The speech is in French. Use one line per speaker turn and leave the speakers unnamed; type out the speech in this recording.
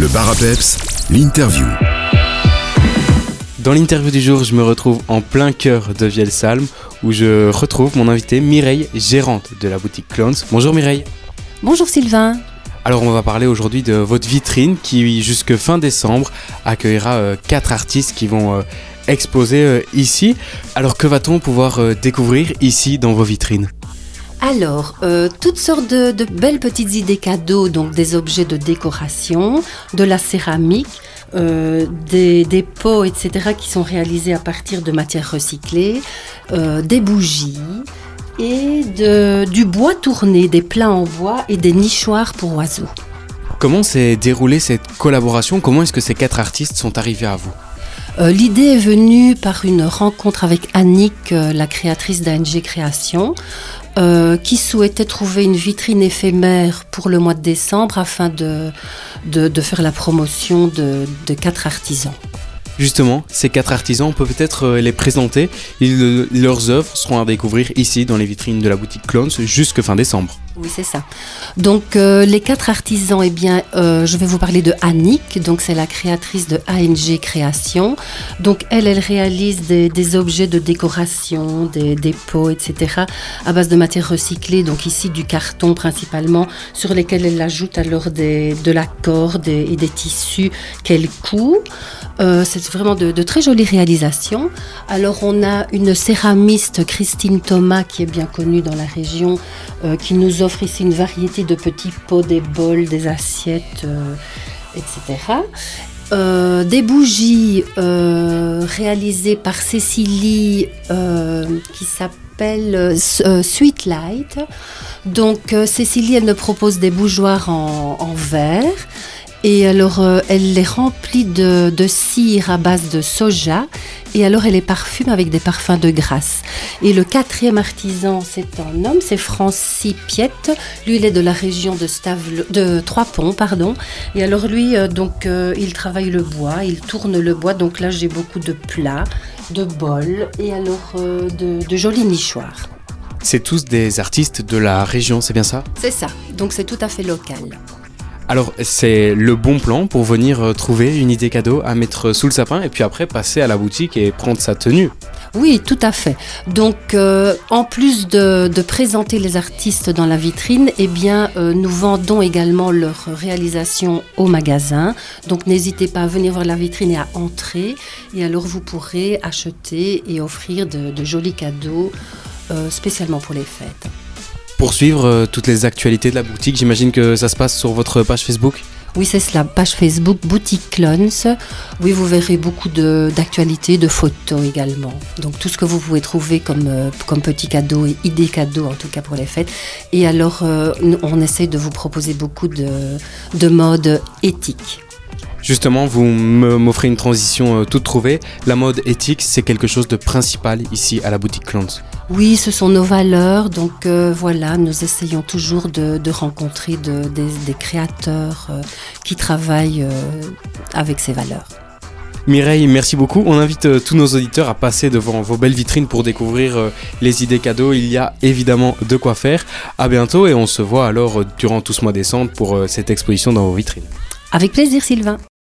Le bar à peps, l'interview.
Dans l'interview du jour, je me retrouve en plein cœur de Vielsalm où je retrouve mon invité Mireille, gérante de la boutique Clones. Bonjour Mireille.
Bonjour Sylvain.
Alors on va parler aujourd'hui de votre vitrine qui jusque fin décembre accueillera euh, quatre artistes qui vont euh, exposer euh, ici. Alors que va-t-on pouvoir découvrir ici dans vos vitrines?
Alors, euh, toutes sortes de, belles petites idées cadeaux, donc des objets de décoration, de la céramique, euh, des, pots, etc., qui sont réalisés à partir de matières recyclées, euh, des bougies et du bois tourné, des plats en bois et des nichoirs pour oiseaux.
Comment s'est déroulée cette collaboration? Comment est-ce que ces quatre artistes sont arrivés à vous?
Euh, L'idée est venue par une rencontre avec Annick, euh, la créatrice d'ANG Création, euh, qui souhaitait trouver une vitrine éphémère pour le mois de décembre afin de, faire la promotion de, quatre artisans.
Justement, ces quatre artisans, on peut peut-être les présenter. Leurs œuvres seront à découvrir ici dans les vitrines de la boutique Clones jusque fin décembre.
Oui, c'est ça. Donc, euh, les quatre artisans, eh bien, euh, je vais vous parler de Annick. Donc, c'est la créatrice de ANG Création. Donc, elle, elle réalise des, objets de décoration, des, des pots, etc., à base de matières recyclées. Donc, ici, du carton principalement, sur lesquels elle ajoute alors des, de la corde et, des tissus qu'elle coud. Euh, c'est vraiment de, de très jolies réalisations. Alors, on a une céramiste, Christine Thomas, qui est bien connue dans la région, qui nous offre ici une variété de petits pots, des bols, des assiettes, euh, etc. Euh, des bougies euh, réalisées par Cécilie qui s'appelle Sweet Light. Donc Cécilie, elle propose des bougeoirs en verre. Et alors, euh, elle les remplit de, de cire à base de soja. Et alors, elle les parfume avec des parfums de grâce. Et le quatrième artisan, c'est un homme, c'est Francis Piette. Lui, il est de la région de, de Trois-Ponts, pardon. Et alors, lui, euh, donc, euh, il travaille le bois, il tourne le bois. Donc là, j'ai beaucoup de plats, de bols et alors de, de jolis nichoirs.
C'est tous des artistes de la région, c'est bien ça?
C'est ça. Donc, c'est tout à fait local.
Alors, c'est le bon plan pour venir euh, trouver une idée cadeau à mettre sous le sapin et puis après passer à la boutique et prendre sa tenue.
Oui, tout à fait. Donc, euh, en plus de, présenter les artistes dans la vitrine, eh bien, euh, nous vendons également leurs réalisations au magasin. Donc, n'hésitez pas à venir voir la vitrine et à entrer. Et alors, vous pourrez acheter et offrir de, jolis cadeaux spécialement pour les fêtes.
Pour suivre euh, toutes les actualités de la boutique, j'imagine que ça se passe sur votre page Facebook.
Oui, c'est cela, page Facebook Boutique Clones. Oui, vous verrez beaucoup d'actualités, de, photos également. Donc tout ce que vous pouvez trouver comme, euh, comme petits cadeaux et idées cadeaux, en tout cas pour les fêtes. Et alors, euh, on essaie de vous proposer beaucoup de, de modes éthiques.
Justement, vous m'offrez une transition euh, toute trouvée. La mode éthique, c'est quelque chose de principal ici à la boutique Clones.
Oui, ce sont nos valeurs. Donc euh, voilà, nous essayons toujours de, de rencontrer de- des, des créateurs euh, qui travaillent euh, avec ces valeurs.
Mireille, merci beaucoup. On invite tous nos auditeurs à passer devant vos belles vitrines pour découvrir les idées cadeaux. Il y a évidemment de quoi faire. À bientôt et on se voit alors durant tout ce mois de décembre pour cette exposition dans vos vitrines.
Avec plaisir, Sylvain.